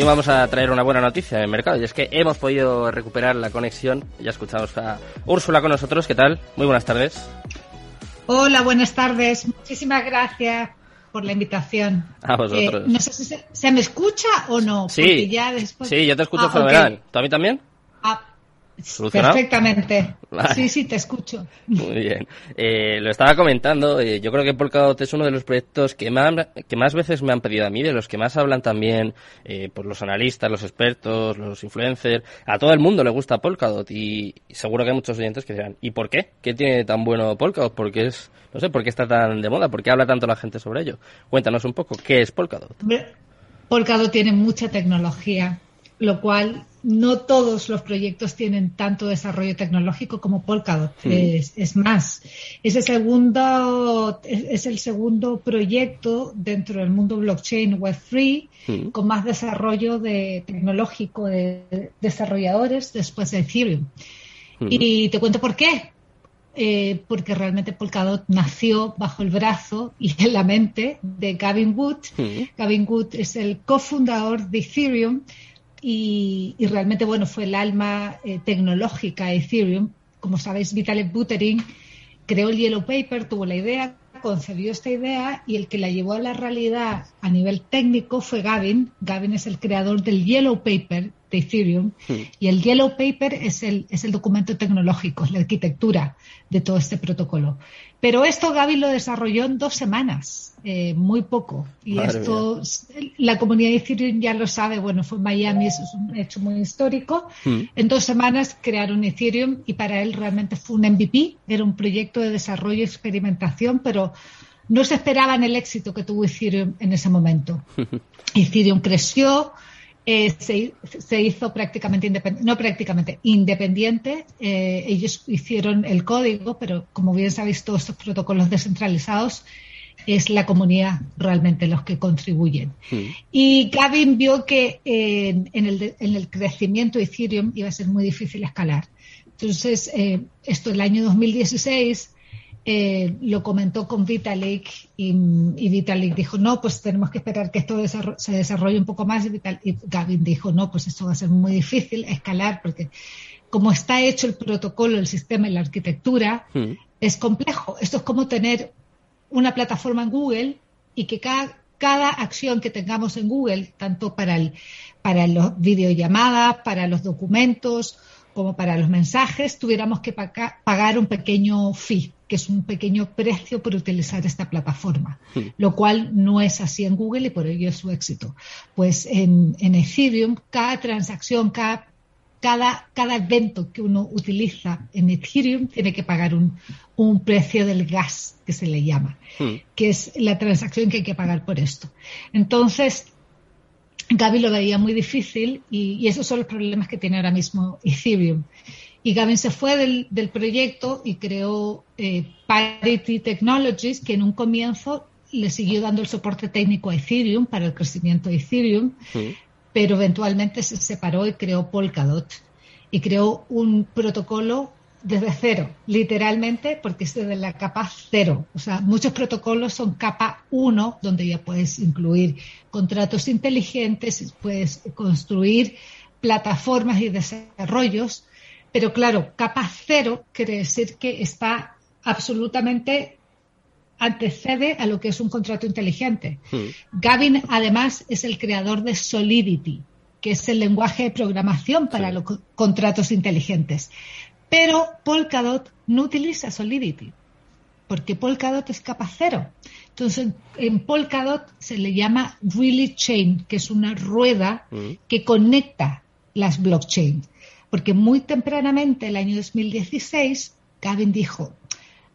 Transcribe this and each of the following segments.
Y vamos a traer una buena noticia en el mercado y es que hemos podido recuperar la conexión. Ya escuchamos a Úrsula con nosotros. ¿Qué tal? Muy buenas tardes. Hola, buenas tardes. Muchísimas gracias por la invitación. A vosotros. Eh, no sé si se, se, me escucha o no. Sí, ya después... sí, yo te escucho ah, fenomenal. Okay. ¿Tú a mí también? Perfectamente. Vale. Sí, sí, te escucho. Muy bien. Eh, lo estaba comentando, eh, yo creo que Polkadot es uno de los proyectos que más, que más veces me han pedido a mí, de los que más hablan también eh, por los analistas, los expertos, los influencers. A todo el mundo le gusta Polkadot y, seguro que hay muchos oyentes que dirán, ¿y por qué? ¿Qué tiene tan bueno Polkadot? ¿Por qué es, no sé, por qué está tan de moda? ¿Por qué habla tanto la gente sobre ello? Cuéntanos un poco, ¿qué es Polkadot? Polkadot tiene mucha tecnología, lo cual no todos los proyectos tienen tanto desarrollo tecnológico como Polkadot. Es, es, más, es el, segundo, es el segundo proyecto dentro del mundo blockchain Web3 mm. con más desarrollo de, tecnológico de desarrolladores después de Ethereum. Y te cuento por qué. Eh, porque realmente Polkadot nació bajo el brazo y en la mente de Gavin Wood. Gavin Wood es el cofundador de Ethereum y, y realmente, bueno, fue el alma eh, tecnológica de Ethereum. Como sabéis, Vitalik Buterin creó el Yellow Paper, tuvo la idea, concebió esta idea y el que la llevó a la realidad a nivel técnico fue Gavin. Gavin es el creador del Yellow Paper de Ethereum sí. y el Yellow Paper es el, es el documento tecnológico, es la arquitectura de todo este protocolo. Pero esto Gavin lo desarrolló en dos semanas, eh, muy poco. Y Madre esto, mía. la comunidad de Ethereum ya lo sabe, bueno, fue en Miami, eso es un hecho muy histórico. Mm. En dos semanas crearon Ethereum y para él realmente fue un MVP, era un proyecto de desarrollo y experimentación, pero no se esperaban el éxito que tuvo Ethereum en ese momento. Ethereum creció, eh, se, se, hizo prácticamente independiente, no prácticamente, independiente. Eh, ellos hicieron el código, pero como bien sabéis, todos estos protocolos descentralizados es la comunidad realmente los que contribuyen. Sí. Y Gavin vio que eh, en, el, en, el, crecimiento de Ethereum iba a ser muy difícil escalar. Entonces, eh, esto el año 2016 eh, lo comentó con Vitalik y, y, Vitalik dijo, no, pues tenemos que esperar que esto desarro se desarrolle un poco más y, Vital y Gavin dijo, no, pues esto va a ser muy difícil escalar porque como está hecho el protocolo, el sistema y la arquitectura, mm. es complejo. Esto es como tener una plataforma en Google y que cada, cada acción que tengamos en Google, tanto para, el, para las videollamadas, para los documentos, como para los mensajes, tuviéramos que pagar un pequeño fee, que es un pequeño precio por utilizar esta plataforma, sí. lo cual no es así en Google y por ello es su éxito. Pues en, en Ethereum, cada transacción, cada, cada, cada, evento que uno utiliza en Ethereum tiene que pagar un, un precio del gas, que se le llama, sí. que es la transacción que hay que pagar por esto. Entonces, Gaby lo veía muy difícil y, y, esos son los problemas que tiene ahora mismo Ethereum. Y Gavin se fue del, del proyecto y creó eh, Parity Technologies, que en un comienzo le siguió dando el soporte técnico a Ethereum para el crecimiento de Ethereum, sí. pero eventualmente se separó y creó Polkadot y creó un protocolo desde cero, literalmente, porque es desde la capa cero. O sea, muchos protocolos son capa uno, donde ya puedes incluir contratos inteligentes, puedes construir plataformas y desarrollos, pero claro, capa cero quiere decir que está absolutamente antecede a lo que es un contrato inteligente. Mm. Gavin, además, es el creador de Solidity, que es el lenguaje de programación para sí. los contratos inteligentes. Pero Polkadot no utiliza Solidity, porque Polkadot es capa cero. Entonces, en Polkadot se le llama Really Chain, que es una rueda mm. que conecta las blockchains. Porque muy tempranamente, el año 2016, Gavin dijo,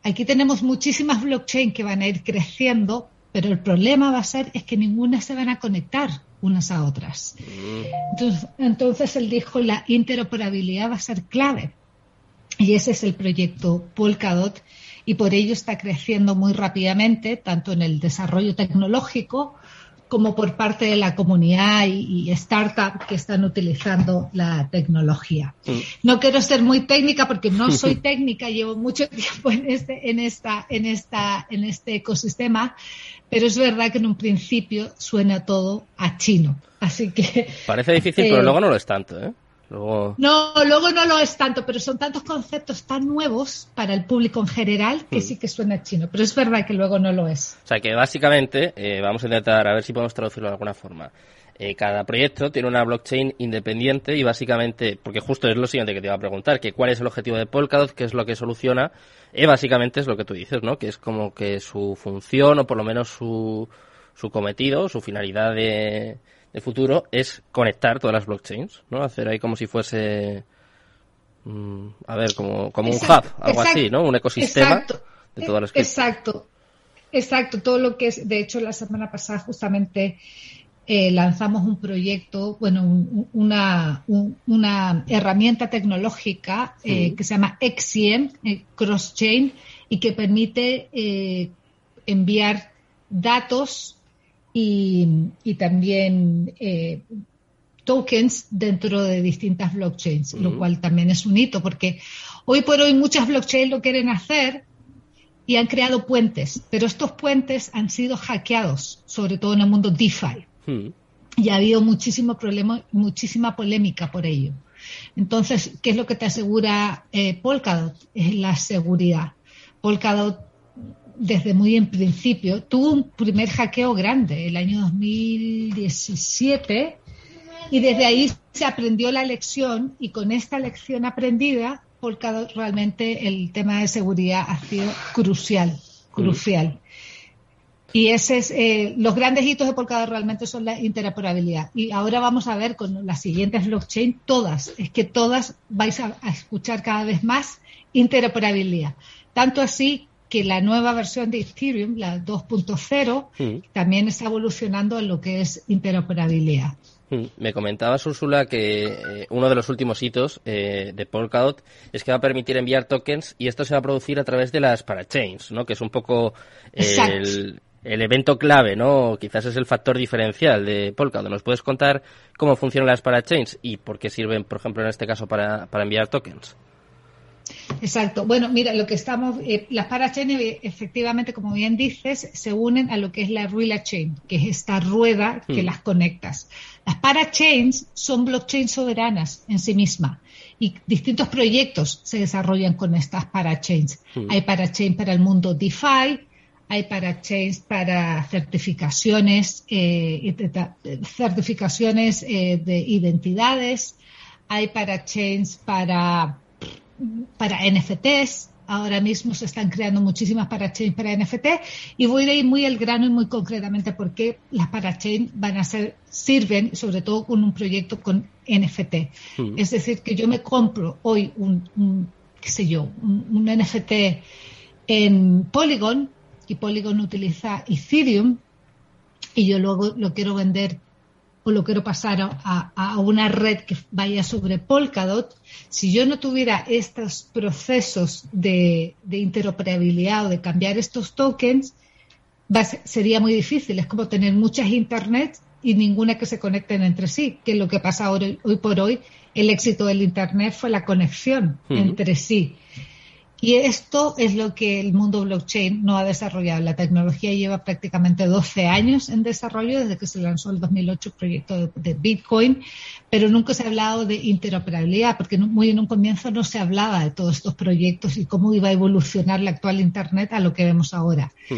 aquí tenemos muchísimas blockchains que van a ir creciendo, pero el problema va a ser es que ninguna se van a conectar unas a otras. Mm. Entonces, entonces él dijo, la interoperabilidad va a ser clave. Y ese es el proyecto Polkadot y por ello está creciendo muy rápidamente, tanto en el desarrollo tecnológico como por parte de la comunidad y, y startup que están utilizando la tecnología. Mm. No quiero ser muy técnica porque no soy técnica, llevo mucho tiempo en este, en esta, en esta, en este ecosistema, pero es verdad que en un principio suena todo a chino. Así que. Parece difícil, pero eh, luego no lo es tanto, ¿eh? No, luego no lo es tanto, pero son tantos conceptos tan nuevos para el público en general que mm. sí que suena chino, pero es verdad que luego no lo es. O sea que básicamente, eh, vamos a intentar a ver si podemos traducirlo de alguna forma. Eh, cada proyecto tiene una blockchain independiente y básicamente, porque justo es lo siguiente que te iba a preguntar, que cuál es el objetivo de Polkadot, qué es lo que soluciona, y básicamente es lo que tú dices, ¿no? Que es como que su función o por lo menos su, su cometido, su finalidad de, el futuro es conectar todas las blockchains, ¿no? Hacer ahí como si fuese, mm, a ver, como, como un hub, algo así, ¿no? Un ecosistema de todas las Exacto, exacto. Todo lo que es, de hecho, la semana pasada justamente eh, lanzamos un proyecto, bueno, una, una herramienta tecnológica eh, que se llama XCM, eh, Cross Chain, y que permite enviar datos y, también eh, tokens dentro de distintas blockchains, lo cual también es un hito, porque hoy por hoy muchas blockchains lo quieren hacer y han creado puentes, pero estos puentes han sido hackeados, sobre todo en el mundo DeFi. Y ha habido muchísimo problema, muchísima polémica por ello. Entonces, ¿qué es lo que te asegura eh, Polkadot? Es la seguridad. Polkadot desde muy en principio, tuvo un primer hackeo grande el año 2017 y desde ahí se aprendió la lección y con esta lección aprendida, Polkadot realmente el tema de seguridad ha sido crucial, crucial. Y ese es, eh, los grandes hitos de Polkadot realmente son la interoperabilidad. Y ahora vamos a ver con las siguientes blockchain, todas, es que todas vais a, a escuchar cada vez más interoperabilidad. Tanto así que la nueva versión de Ethereum, la 2.0, mm. también está evolucionando en lo que es interoperabilidad. Mm. Me comentaba Úrsula que eh, uno de los últimos hitos eh, de Polkadot es que va a permitir enviar tokens y esto se va a producir a través de las parachains, ¿no? Que es un poco el, evento clave, ¿no? Quizás es el factor diferencial de Polkadot. ¿Nos puedes contar cómo funcionan las parachains y por qué sirven, por ejemplo, en este caso para enviar tokens? Exacto. Bueno, mira, lo que estamos, eh, las parachains efectivamente, como bien dices, se unen a lo que es la relay chain, que es esta rueda que hmm. las conectas. Las parachains son blockchains soberanas en sí mismas y distintos proyectos se desarrollan con estas parachains. Hmm. Hay parachains para el mundo DeFi, hay parachains para certificaciones, eh, certificaciones eh, de identidades, hay parachains para para NFTs. Ahora mismo se están creando muchísimas parachains para NFT y voy a ir muy al grano y muy concretamente por qué las parachains van a ser, sirven, sobre todo con un proyecto con NFT. Hmm. Es decir, que yo me compro hoy un, qué sé yo, un, NFT en Polygon y Polygon utiliza Ethereum y yo luego lo quiero vender o lo quiero pasar a, una red que vaya sobre Polkadot, si yo no tuviera estos procesos de, interoperabilidad o de cambiar estos tokens, sería muy difícil. Es como tener muchas Internet y ninguna que se conecten entre sí, que es lo que pasa hoy, hoy por hoy. El éxito del Internet fue la conexión entre sí. Y esto es lo que el mundo blockchain no ha desarrollado. La tecnología lleva prácticamente 12 años en desarrollo desde que se lanzó el 2008 el proyecto de, Bitcoin, pero nunca se ha hablado de interoperabilidad, porque muy en un comienzo no se hablaba de todos estos proyectos y cómo iba a evolucionar la actual Internet a lo que vemos ahora. Hmm.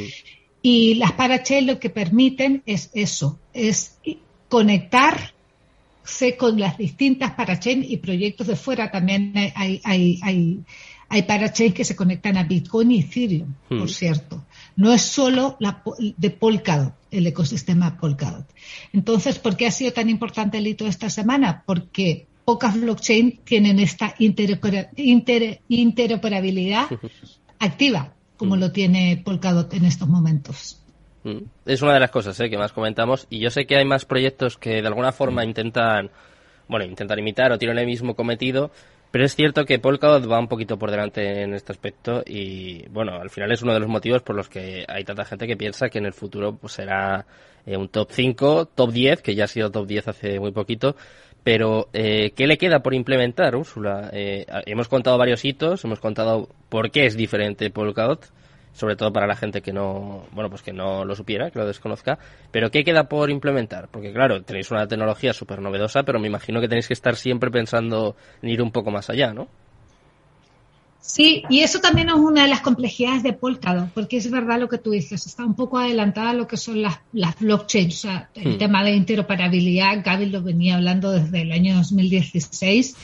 Y las parachains lo que permiten es eso, es conectarse con las distintas parachains y proyectos de fuera. También hay, hay, hay hay parachains que se conectan a Bitcoin y Ethereum, por hmm. cierto. No es solo la de Polkadot, el ecosistema Polkadot. Entonces, ¿por qué ha sido tan importante el hito de esta semana? Porque pocas blockchains tienen esta interoperabilidad activa, como hmm. lo tiene Polkadot en estos momentos. Hmm. Es una de las cosas ¿eh? que más comentamos y yo sé que hay más proyectos que de alguna forma intentan, bueno, intentan imitar o tienen el mismo cometido, Pero es cierto que Polkadot va un poquito por delante en este aspecto y, bueno, al final es uno de los motivos por los que hay tanta gente que piensa que en el futuro pues será eh, un top 5, top 10, que ya ha sido top 10 hace muy poquito. Pero, eh, ¿qué le queda por implementar, Úrsula? Eh, hemos contado varios hitos, hemos contado por qué es diferente Polkadot sobre todo para la gente que no, bueno, pues que no lo supiera, que lo desconozca. Pero ¿qué queda por implementar? Porque claro, tenéis una tecnología súper novedosa, pero me imagino que tenéis que estar siempre pensando en ir un poco más allá, ¿no? Sí, y eso también es una de las complejidades de Polkadot, porque es verdad lo que tú dices, está un poco adelantada lo que son las, las blockchains, o sea, el hmm. tema de interoperabilidad, Gaby lo venía hablando desde el año 2016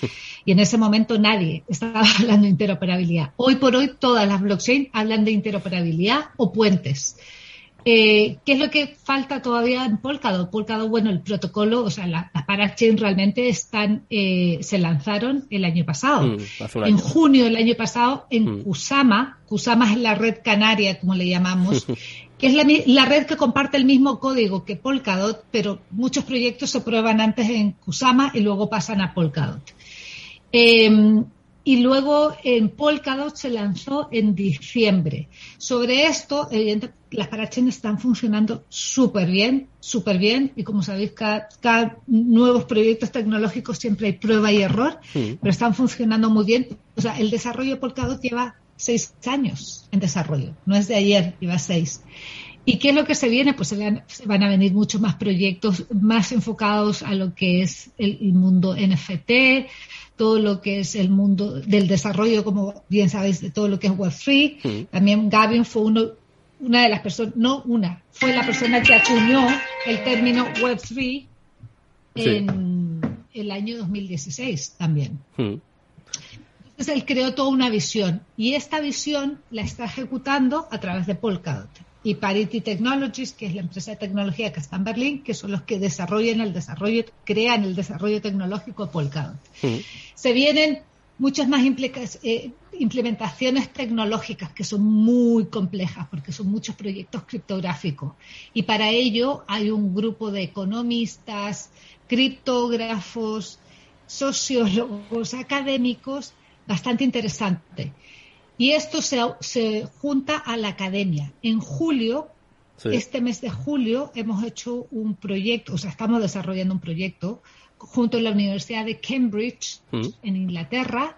y en ese momento nadie estaba hablando de interoperabilidad. Hoy por hoy todas las blockchains hablan de interoperabilidad o puentes. Eh, ¿Qué es lo que falta todavía en Polkadot? Polkadot, bueno, el protocolo, o sea, las parachain realmente están, eh, se lanzaron el año pasado. Mm, en junio del año pasado, en mm. Kusama, Kusama es la red canaria, como le llamamos, que es la, red que comparte el mismo código que Polkadot, pero muchos proyectos se prueban antes en Kusama y luego pasan a Polkadot. Em, y luego en Polkadot se lanzó en diciembre. Sobre esto, evidentemente, las parachains están funcionando súper bien, súper bien, y como sabéis, cada, nuevos proyectos tecnológicos siempre hay prueba y error, pero están funcionando muy bien. O sea, el desarrollo de Polkadot lleva seis años en desarrollo, no es de ayer, lleva seis. ¿Y qué es lo que se viene? Pues se van, a venir muchos más proyectos más enfocados a lo que es el, mundo NFT, todo lo que es el mundo del desarrollo, como bien sabéis, de todo lo que es Web3. También Gavin fue uno, una de las personas, no una, fue la persona que acuñó el término Web3 en el año 2016 también. Entonces él creó toda una visión y esta visión la está ejecutando a través de Polkadot y Parity Technologies, que es la empresa de tecnología que está en Berlín, que son los que desarrollan el desarrollo, crean el desarrollo tecnológico Polkadot. Se vienen muchas más eh, implementaciones tecnológicas que son muy complejas porque son muchos proyectos criptográficos y para ello hay un grupo de economistas, criptógrafos, sociólogos, académicos bastante interesante. Y esto se, se junta a la academia. En julio, este mes de julio, hemos hecho un proyecto, o sea, estamos desarrollando un proyecto junto a la Universidad de Cambridge, mm. en Inglaterra,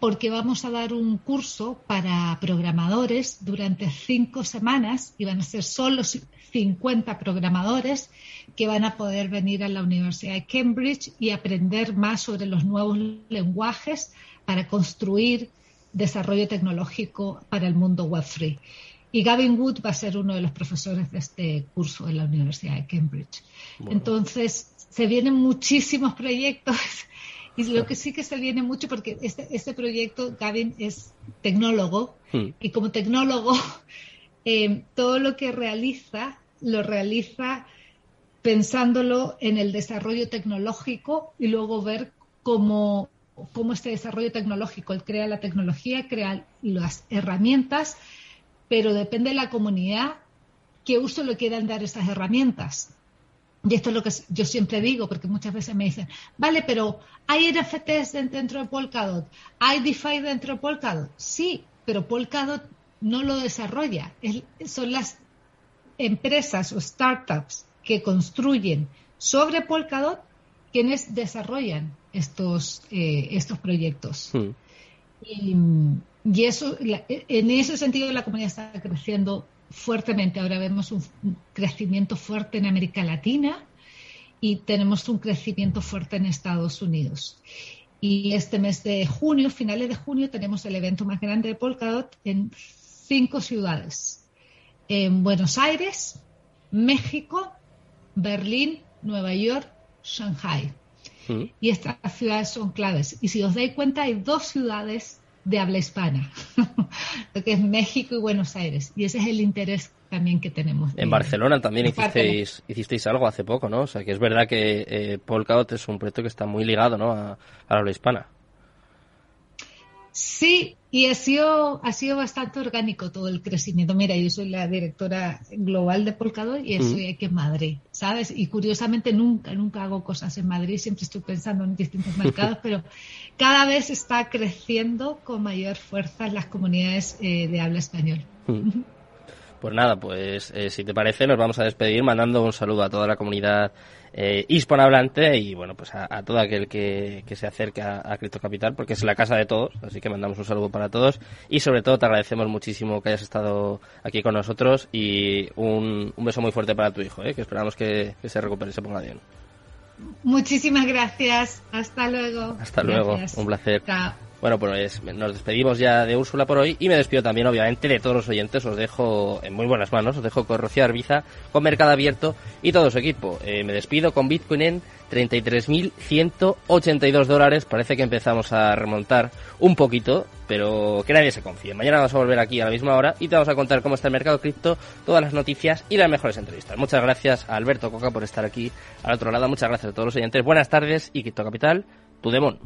porque vamos a dar un curso para programadores durante cinco semanas y van a ser solo 50 programadores que van a poder venir a la Universidad de Cambridge y aprender más sobre los nuevos lenguajes para construir desarrollo tecnológico para el mundo Web3. Y Gavin Wood va a ser uno de los profesores de este curso en la Universidad de Cambridge. Entonces, se vienen muchísimos proyectos y lo que sí que se viene mucho, porque este, este proyecto, Gavin es tecnólogo hmm. y como tecnólogo, eh, todo lo que realiza, lo realiza pensándolo en el desarrollo tecnológico y luego ver cómo cómo este desarrollo tecnológico, él crea la tecnología, crea las herramientas, pero depende de la comunidad qué uso le quieran dar estas herramientas. Y esto es lo que yo siempre digo, porque muchas veces me dicen, vale, pero ¿hay NFTs dentro de Polkadot? ¿Hay DeFi dentro de Polkadot? Sí, pero Polkadot no lo desarrolla. son las empresas o startups que construyen sobre Polkadot quienes desarrollan estos, eh, estos proyectos. Hmm. Y, eso, en ese sentido, la comunidad está creciendo fuertemente. Ahora vemos un crecimiento fuerte en América Latina y tenemos un crecimiento fuerte en Estados Unidos. Y este mes de junio, finales de junio, tenemos el evento más grande de Polkadot en cinco ciudades. En Buenos Aires, México, Berlín, Nueva York, Shanghai. Y estas ciudades son claves. Y si os dais cuenta, hay dos ciudades de habla hispana, lo que es México y Buenos Aires. Y ese es el interés también que tenemos. En Barcelona también hicisteis, hicisteis algo hace poco, ¿no? O sea, que es verdad que eh, Polkadot es un proyecto que está muy ligado, ¿no? A, la habla hispana. Sí, y ha sido, ha sido bastante orgánico todo el crecimiento. Mira, yo soy la directora global de Polkadot y estoy aquí en Madrid, ¿sabes? Y curiosamente nunca, nunca hago cosas en Madrid, siempre estoy pensando en distintos mercados, pero cada vez está creciendo con mayor fuerza las comunidades eh, de habla español. Pues nada, pues eh, si te parece nos vamos a despedir mandando un saludo a toda la comunidad eh, hispanohablante y bueno, pues a, todo aquel que, se acerque a, a Cripto Capital porque es la casa de todos, así que mandamos un saludo para todos y sobre todo te agradecemos muchísimo que hayas estado aquí con nosotros y un, beso muy fuerte para tu hijo, eh, que esperamos que, se recupere y se ponga bien. Muchísimas gracias. Hasta luego. Hasta luego. Un placer. Bueno, pues nos despedimos ya de Úrsula por hoy y me despido también, obviamente, de todos los oyentes. Os dejo en muy buenas manos, os dejo con Rocío Arbiza, con Mercado Abierto y todo su equipo. Eh, me despido con Bitcoin en 33.182 dólares. Parece que empezamos a remontar un poquito, pero que nadie se confíe. Mañana vamos a volver aquí a la misma hora y te vamos a contar cómo está el mercado cripto, todas las noticias y las mejores entrevistas. Muchas gracias a Alberto Coca por estar aquí al otro lado. Muchas gracias a todos los oyentes. Buenas tardes y Cripto Capital, tu demon.